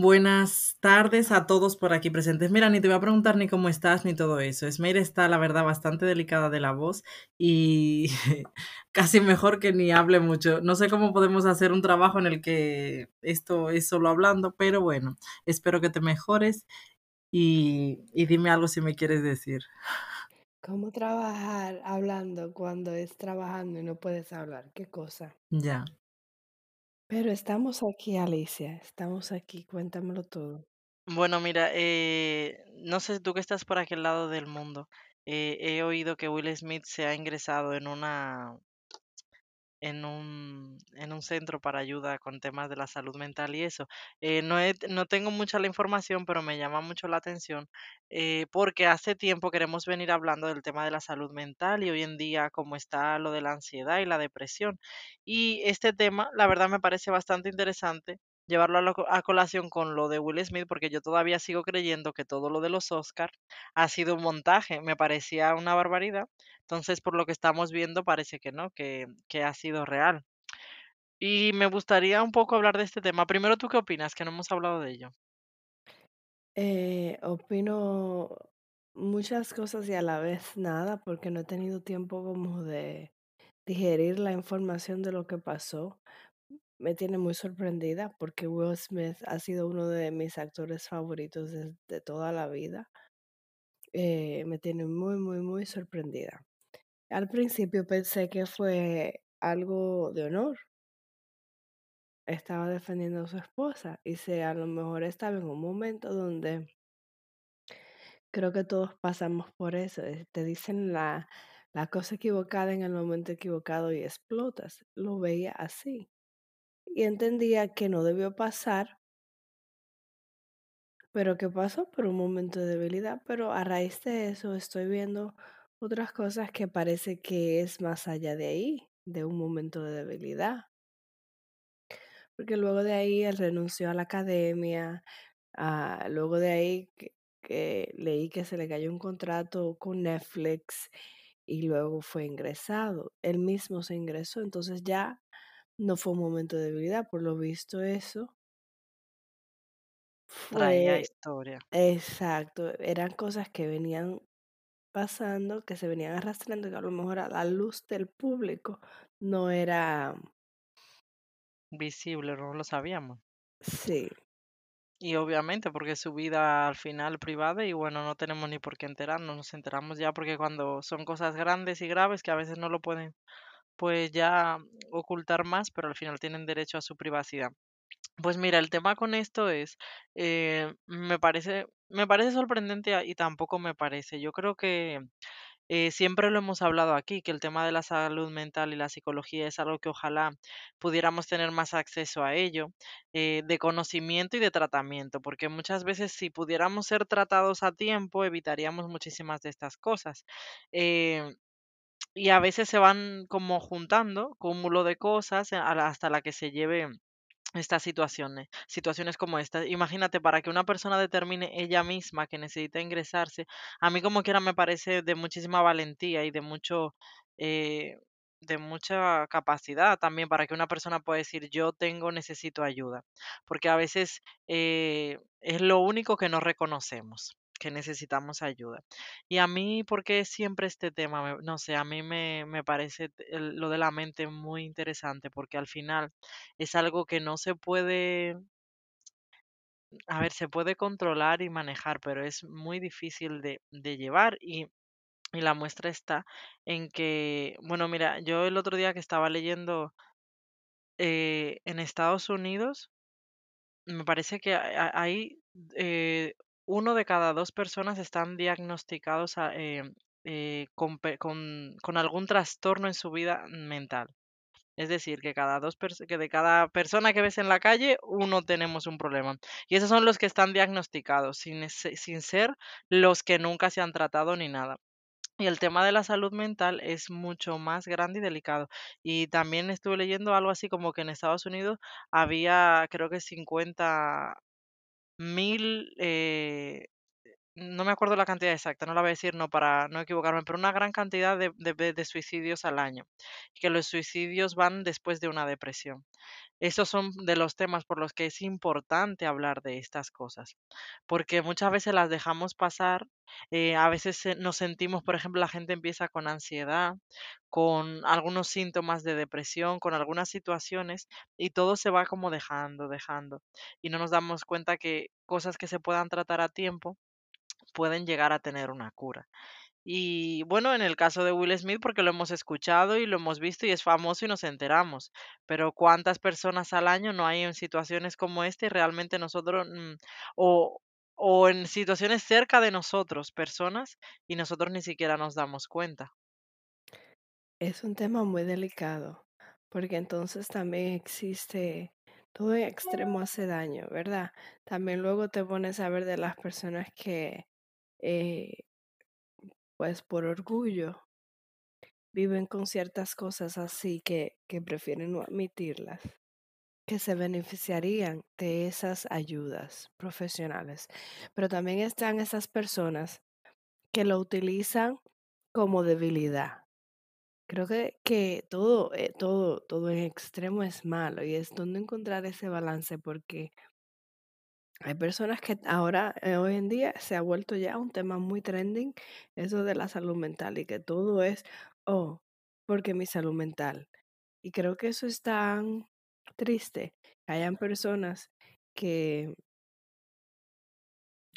Buenas tardes a todos por aquí presentes. Mira, ni te voy a preguntar ni cómo estás ni todo eso. Esmeira está, la verdad, bastante delicada de la voz y casi mejor que ni hable mucho. No sé cómo podemos hacer un trabajo en el que esto es solo hablando, pero bueno, espero que te mejores y, y dime algo si me quieres decir. ¿Cómo trabajar hablando cuando es trabajando y no puedes hablar? ¿Qué cosa? Ya. Pero estamos aquí, Alicia, estamos aquí, cuéntamelo todo. Bueno, mira, eh, no sé tú que estás por aquel lado del mundo. eh, he oído que Will Smith se ha ingresado en una en un, en un centro para ayuda con temas de la salud mental y eso. Eh, no, he- no tengo mucha la información, pero me llama mucho la atención eh, porque hace tiempo queremos venir hablando del tema de la salud mental y hoy en día cómo está lo de la ansiedad y la depresión. Y este tema, la verdad, me parece bastante interesante llevarlo a, lo a colación con lo de Will Smith porque yo todavía sigo creyendo que todo lo de los Oscar ha sido un montaje. Me parecía una barbaridad. Entonces, por lo que estamos viendo, parece que no, que, que ha sido real. Y me gustaría un poco hablar de este tema. Primero, ¿tú qué opinas? Que no hemos hablado de ello. Eh, opino muchas cosas y a la vez nada, porque no he tenido tiempo como de digerir la información de lo que pasó. Me tiene muy sorprendida porque Will Smith ha sido uno de mis actores favoritos desde toda la vida. Eh, me tiene muy, muy, muy sorprendida. Al principio pensé que fue algo de honor. Estaba defendiendo a su esposa y se a lo mejor estaba en un momento donde creo que todos pasamos por eso. eh, Te dicen la, la cosa equivocada en el momento equivocado y explotas. Lo veía así. Y entendía que no debió pasar, pero que pasó por un momento de debilidad. Pero a raíz de eso estoy viendo otras cosas que parece que es más allá de ahí, de un momento de debilidad. Porque luego de ahí él renunció a la academia, ah, luego de ahí que, que leí que se le cayó un contrato con Netflix y luego fue ingresado. Él mismo se ingresó, entonces ya no fue un momento de debilidad, por lo visto eso Traía fue historia. exacto, eran cosas que venían pasando, que se venían arrastrando, que a lo mejor a la luz del público no era, Visible, no lo sabíamos. sí, Y obviamente porque es su vida al final privada y bueno, no tenemos ni por qué enterarnos, nos enteramos ya porque cuando son cosas grandes y graves que a veces no lo pueden pues ya ocultar más, pero al final tienen derecho a su privacidad. Pues mira, el tema con esto es, eh, me parece, me parece sorprendente y tampoco me parece. Yo creo que eh, siempre lo hemos hablado aquí, que el tema de la salud mental y la psicología es algo que ojalá pudiéramos tener más acceso a ello, eh, de conocimiento y de tratamiento, porque muchas veces si pudiéramos ser tratados a tiempo, evitaríamos muchísimas de estas cosas. Y a veces se van como juntando, cúmulo de cosas, la- hasta la que se lleve estas situaciones, situaciones como esta. Imagínate, para que una persona determine ella misma que necesita ingresarse, a mí como quiera me parece de muchísima valentía y de mucho, eh, de mucha capacidad también para que una persona pueda decir yo tengo, necesito ayuda, porque a veces eh, es lo único que no reconocemos que necesitamos ayuda. Y a mí, ¿por qué siempre este tema? No sé, a mí me, me parece lo de la mente muy interesante porque al final es algo que no se puede, a ver, se puede controlar y manejar, pero es muy difícil de, de llevar y, y la muestra está en que, bueno, mira, yo el otro día que estaba leyendo eh, en Estados Unidos, me parece que ha- ha- hay eh, uno de cada dos personas están diagnosticados eh, eh, con, algún trastorno en su vida mental. Es decir, que cada dos que de cada persona que ves en la calle, uno tenemos un problema. Y esos son los que están diagnosticados, sin ser los que nunca se han tratado ni nada. Y el tema de la salud mental es mucho más grande y delicado. Y también estuve leyendo algo así como que en Estados Unidos había, creo que 50 mil, eh, no me acuerdo la cantidad exacta, no la voy a decir no para no equivocarme, pero una gran cantidad de, de suicidios al año. Que los suicidios van después de una depresión. Esos son de los temas por los que es importante hablar de estas cosas, porque muchas veces las dejamos pasar, eh, a veces nos sentimos, por ejemplo, la gente empieza con ansiedad, con algunos síntomas de depresión, con algunas situaciones, y todo se va como dejando, dejando, y no nos damos cuenta que cosas que se puedan tratar a tiempo pueden llegar a tener una cura. Y bueno, en el caso de Will Smith, porque lo hemos escuchado y lo hemos visto y es famoso y nos enteramos, pero ¿cuántas personas al año no hay en situaciones como esta y realmente nosotros, mm, o, o en situaciones cerca de nosotros, personas, y nosotros ni siquiera nos damos cuenta? Es un tema muy delicado, porque entonces también existe, todo en extremo hace daño, ¿verdad? También luego te pones a ver de las personas que, eh, pues por orgullo, viven con ciertas cosas así que, que prefieren no admitirlas, que se beneficiarían de esas ayudas profesionales. Pero también están esas personas que lo utilizan como debilidad Creo que, que todo, eh, todo, todo en extremo es malo y es donde encontrar ese balance porque hay personas que ahora, eh, hoy en día, se ha vuelto ya un tema muy trending, eso de la salud mental y que todo es, oh, porque mi salud mental. Y creo que eso es tan triste, hayan personas que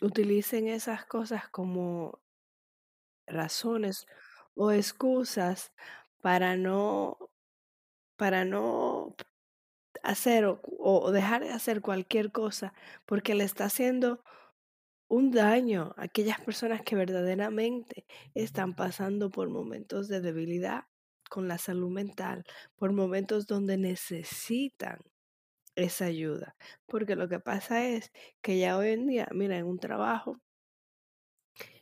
utilicen esas cosas como razones o excusas para no, para no hacer o, dejar de hacer cualquier cosa porque le está haciendo un daño a aquellas personas que verdaderamente están pasando por momentos de debilidad con la salud mental, por momentos donde necesitan esa ayuda. Porque lo que pasa es que ya hoy en día, mira, en un trabajo,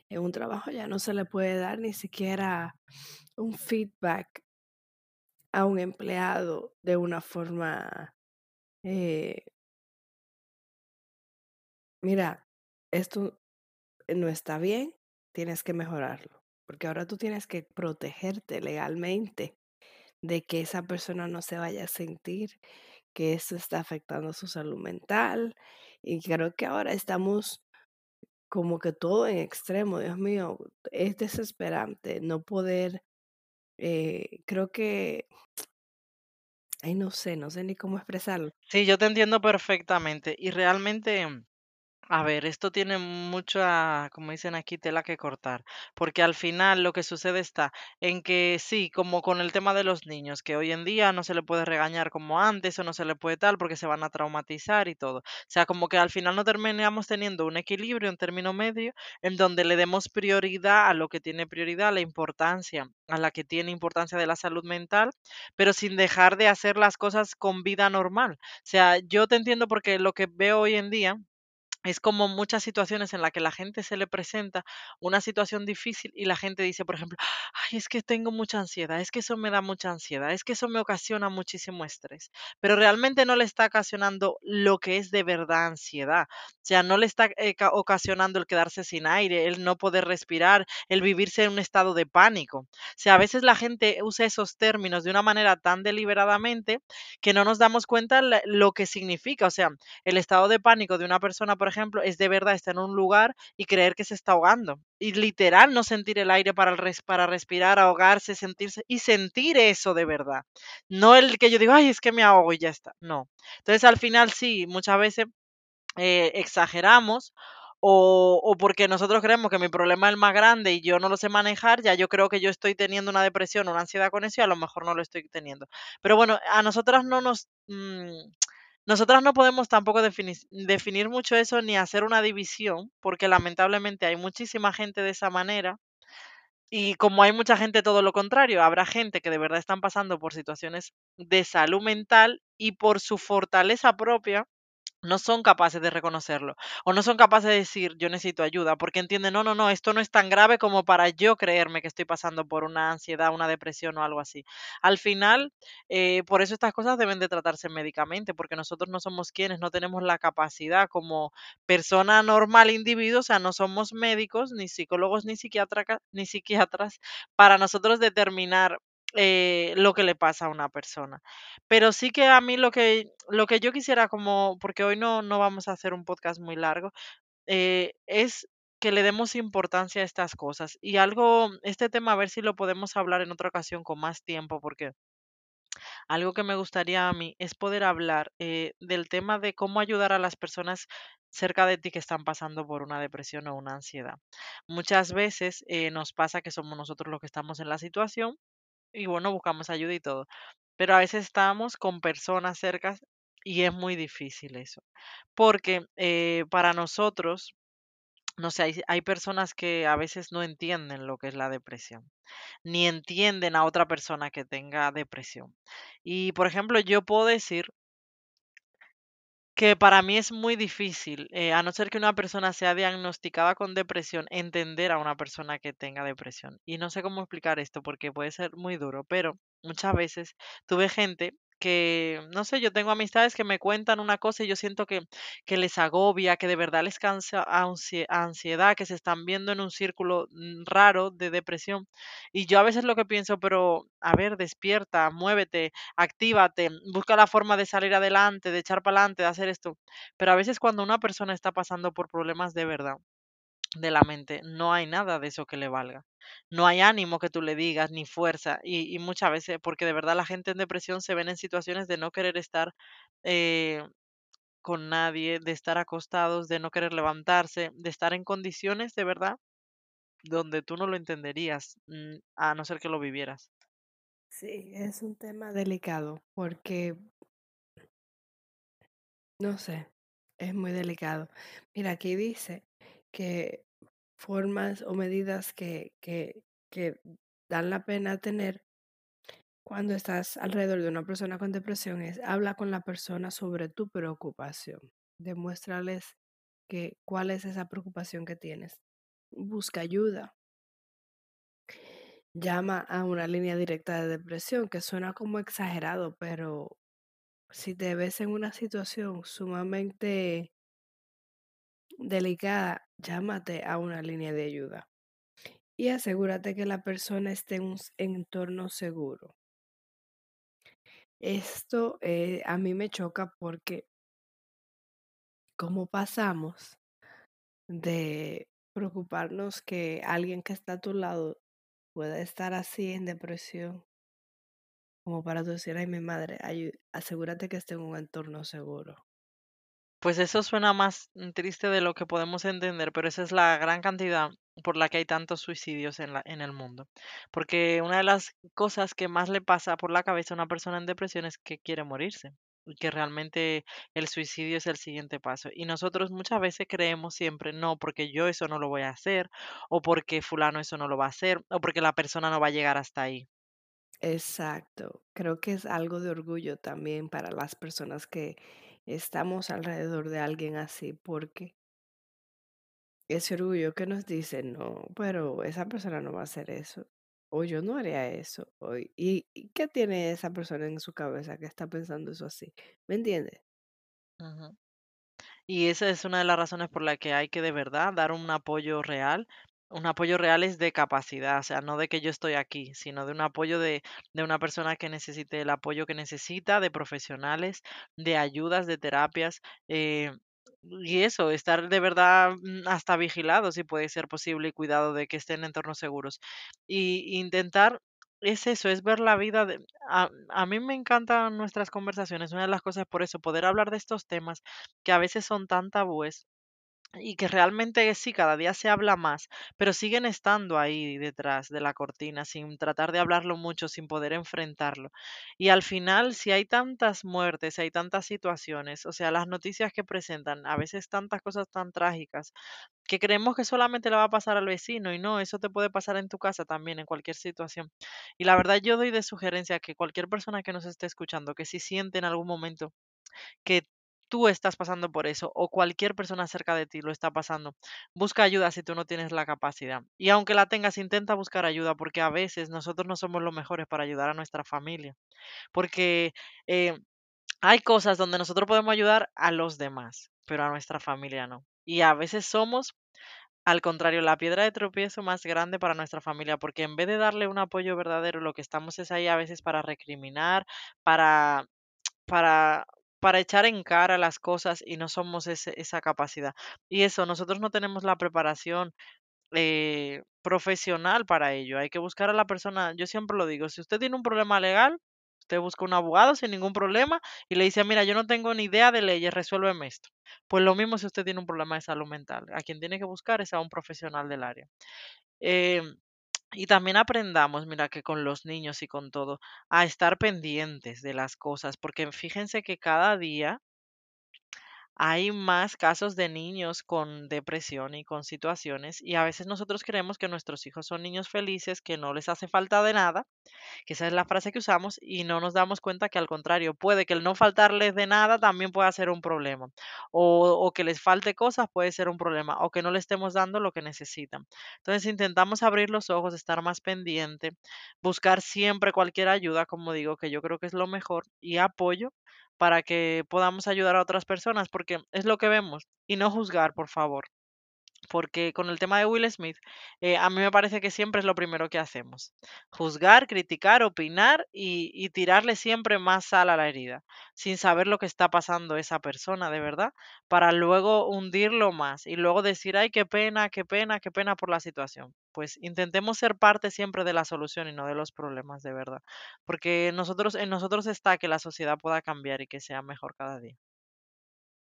en un trabajo ya no se le puede dar ni siquiera un feedback a un empleado de una forma eh, Mira, esto no está bien, tienes que mejorarlo, porque ahora tú tienes que protegerte legalmente de que esa persona no se vaya a sentir que eso está afectando su salud mental. Y creo que ahora estamos como que todo en extremo, Dios mío, es desesperante no poder, eh, creo que, ay, no sé, no sé ni cómo expresarlo. Sí, yo te entiendo perfectamente y realmente... A ver, esto tiene mucha, como dicen aquí, tela que cortar, porque al final lo que sucede está en que sí, como con el tema de los niños, que hoy en día no se le puede regañar como antes o no se le puede tal porque se van a traumatizar y todo. O sea, como que al final no terminamos teniendo un equilibrio, un término medio, en donde le demos prioridad a lo que tiene prioridad, la importancia a la que tiene importancia de la salud mental, pero sin dejar de hacer las cosas con vida normal. O sea, yo te entiendo porque lo que veo hoy en día es como muchas situaciones en las que la gente se le presenta una situación difícil y la gente dice, por ejemplo, ay, es que tengo mucha ansiedad, es que eso me da mucha ansiedad, es que eso me ocasiona muchísimo estrés, pero realmente no le está ocasionando lo que es de verdad ansiedad, o sea, no le está eh, ca- ocasionando el quedarse sin aire, el no poder respirar, el vivirse en un estado de pánico. O sea, a veces la gente usa esos términos de una manera tan deliberadamente que no nos damos cuenta lo que significa, o sea, el estado de pánico de una persona, por ejemplo, es de verdad estar en un lugar y creer que se está ahogando. Y literal no sentir el aire para, res- para respirar, ahogarse, sentirse y sentir eso de verdad. No el que yo digo, ay, es que me ahogo y ya está. No. Entonces al final sí, muchas veces eh, exageramos o, o porque nosotros creemos que mi problema es el más grande y yo no lo sé manejar, ya yo creo que yo estoy teniendo una depresión una ansiedad con eso y a lo mejor no lo estoy teniendo. Pero bueno, a nosotras no nos... mm, nosotras no podemos tampoco definir, definir mucho eso ni hacer una división, porque lamentablemente hay muchísima gente de esa manera Y como hay mucha gente todo lo contrario, habrá gente que de verdad están pasando por situaciones de salud mental y por su fortaleza propia no son capaces de reconocerlo o no son capaces de decir yo necesito ayuda porque entienden, no, no, no, esto no es tan grave como para yo creerme que estoy pasando por una ansiedad, una depresión o algo así. Al final, eh, por eso estas cosas deben de tratarse médicamente porque nosotros no somos quienes, no tenemos la capacidad como persona normal, individuo, o sea, no somos médicos, ni psicólogos, ni, ni psiquiatras para nosotros determinar eh, lo que le pasa a una persona. Pero sí que a mí lo que, lo que yo quisiera como, porque hoy no, no vamos a hacer un podcast muy largo, eh, es que le demos importancia a estas cosas. Y algo, este tema, a ver si lo podemos hablar en otra ocasión con más tiempo, porque algo que me gustaría a mí es poder hablar eh, del tema de cómo ayudar a las personas cerca de ti que están pasando por una depresión o una ansiedad. Muchas veces nos pasa que somos nosotros los que estamos en la situación y bueno, buscamos ayuda y todo. Pero a veces estamos con personas cercas y es muy difícil eso. Porque eh, para nosotros, no sé, hay, hay personas que a veces no entienden lo que es la depresión, ni entienden a otra persona que tenga depresión. Y por ejemplo, yo puedo decir que para mí es muy difícil, eh, a no ser que una persona sea diagnosticada con depresión, entender a una persona que tenga depresión. Y no sé cómo explicar esto porque puede ser muy duro, pero muchas veces tuve gente que, no sé, yo tengo amistades que me cuentan una cosa y yo siento que, que les agobia, que de verdad les cansa ansie- ansiedad, que se están viendo en un círculo mm, raro de depresión. Y yo a veces lo que pienso, pero a ver, despierta, muévete, actívate, busca la forma de salir adelante, de echar para adelante, de hacer esto. Pero a veces cuando una persona está pasando por problemas de verdad, de la mente, no hay nada de eso que le valga. No hay ánimo que tú le digas, ni fuerza. Y, muchas veces, porque de verdad la gente en depresión se ven en situaciones de no querer estar eh, con nadie, de estar acostados, de no querer levantarse, de estar en condiciones de verdad donde tú no lo entenderías, mm, a no ser que lo vivieras. Sí, es un tema delicado porque, no sé, es muy delicado. Mira, aquí dice que formas o medidas que, que, que dan la pena tener cuando estás alrededor de una persona con depresión es habla con la persona sobre tu preocupación. Demuéstrales que cuál es esa preocupación que tienes. Busca ayuda. Llama a una línea directa de depresión, que suena como exagerado, pero si te ves en una situación sumamente delicada, llámate a una línea de ayuda y asegúrate que la persona esté en un entorno seguro. Esto eh, a mí me choca porque cómo pasamos de preocuparnos que alguien que está a tu lado pueda estar así en depresión, como para decir, ay, mi madre, asegúrate que esté en un entorno seguro. Pues eso suena más triste de lo que podemos entender, pero esa es la gran cantidad por la que hay tantos suicidios en la, en el mundo. Porque una de las cosas que más le pasa por la cabeza a una persona en depresión es que quiere morirse y que realmente el suicidio es el siguiente paso. Y nosotros muchas veces creemos siempre, no, porque yo eso no lo voy a hacer, o porque fulano eso no lo va a hacer, o porque la persona no va a llegar hasta ahí. Exacto. Creo que es algo de orgullo también para las personas que estamos alrededor de alguien así, porque ese orgullo que nos dice, no, pero esa persona no va a hacer eso, o yo no haría eso, o, ¿y, qué tiene esa persona en su cabeza que está pensando eso así? ¿Me entiendes? Y esa es una de las razones por la que hay que de verdad dar un apoyo real. Un apoyo real es de capacidad, o sea, no de que yo estoy aquí, sino de un apoyo de, de una persona que necesite el apoyo que necesita, de profesionales, de ayudas, de terapias. eh, y eso, estar de verdad mm, hasta vigilado, si puede ser posible, y cuidado de que estén en entornos seguros. Y intentar, es eso, es ver la vida de... A, a mí me encantan nuestras conversaciones, una de las cosas por eso, poder hablar de estos temas que a veces son tan tabúes y que realmente sí, cada día se habla más, pero siguen estando ahí detrás de la cortina, sin tratar de hablarlo mucho, sin poder enfrentarlo. Y al final, si hay tantas muertes, hay tantas situaciones, o sea, las noticias que presentan, a veces tantas cosas tan trágicas, que creemos que solamente le va a pasar al vecino y no, eso te puede pasar en tu casa también, en cualquier situación. Y la verdad yo doy de sugerencia que cualquier persona que nos esté escuchando, que si siente en algún momento que tú estás pasando por eso o cualquier persona cerca de ti lo está pasando, busca ayuda si tú no tienes la capacidad. Y aunque la tengas, intenta buscar ayuda porque a veces nosotros no somos los mejores para ayudar a nuestra familia. Porque eh, hay cosas donde nosotros podemos ayudar a los demás, pero a nuestra familia no. Y a veces somos al contrario, la piedra de tropiezo más grande para nuestra familia, porque en vez de darle un apoyo verdadero, lo que estamos es ahí a veces para recriminar, para, para, para echar en cara las cosas y no somos ese- esa capacidad. Y eso, nosotros no tenemos la preparación eh, profesional para ello. Hay que buscar a la persona, yo siempre lo digo, si usted tiene un problema legal, usted busca un abogado sin ningún problema y le dice, mira, yo no tengo ni idea de leyes, resuélveme esto. Pues lo mismo si usted tiene un problema de salud mental. A quien tiene que buscar es a un profesional del área. Em, y también aprendamos, mira, que con los niños y con todo, a estar pendientes de las cosas, porque fíjense que cada día hay más casos de niños con depresión y con situaciones, y a veces nosotros creemos que nuestros hijos son niños felices, que no les hace falta de nada, que esa es la frase que usamos, y no nos damos cuenta que al contrario, puede que el no faltarles de nada también pueda ser un problema, o, o que les falte cosas puede ser un problema, o que no le estemos dando lo que necesitan. Entonces intentamos abrir los ojos, estar más pendiente, buscar siempre cualquier ayuda, como digo, que yo creo que es lo mejor, y apoyo para que podamos ayudar a otras personas, porque es lo que vemos, y no juzgar, por favor. Porque con el tema de Will Smith, eh, a mí me parece que siempre es lo primero que hacemos. Juzgar, criticar, opinar y, y tirarle siempre más sal a la herida, sin saber lo que está pasando esa persona de verdad, para luego hundirlo más y luego decir, ay, qué pena, qué pena, qué pena por la situación. Pues intentemos ser parte siempre de la solución y no de los problemas de verdad. Porque nosotros, en nosotros está que la sociedad pueda cambiar y que sea mejor cada día.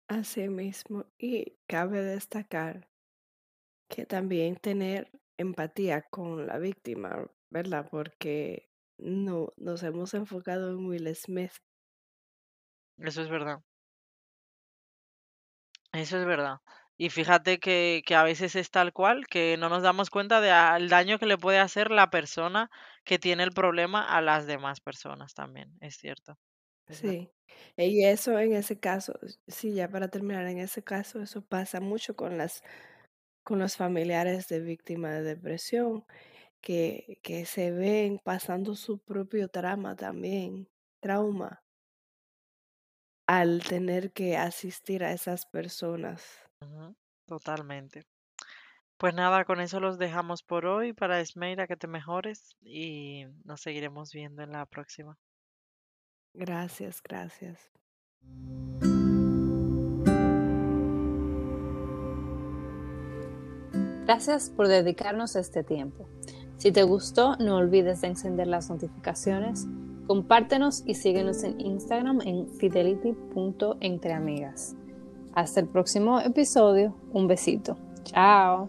Así mismo. Y cabe destacar que también tener empatía con la víctima, ¿verdad? Porque no nos hemos enfocado en Will Smith. Eso es verdad. Eso es verdad. Y fíjate que, que a veces es tal cual, que no nos damos cuenta del daño que le puede hacer la persona que tiene el problema a las demás personas también, es cierto, es verdad. Sí. Y eso en ese caso, sí, ya para terminar, en ese caso, eso pasa mucho con las, con los familiares de víctimas de depresión, que, que se ven pasando su propio trama también, trauma, al tener que asistir a esas personas. Ujú, Totalmente. Pues nada, con eso los dejamos por hoy para Esmeira, que te mejores y nos seguiremos viendo en la próxima. Gracias, gracias. Gracias por dedicarnos este tiempo. Si te gustó, no olvides de encender las notificaciones, compártenos y síguenos en Instagram en fidelity.entreamigas. Hasta el próximo episodio. Un besito. Chao.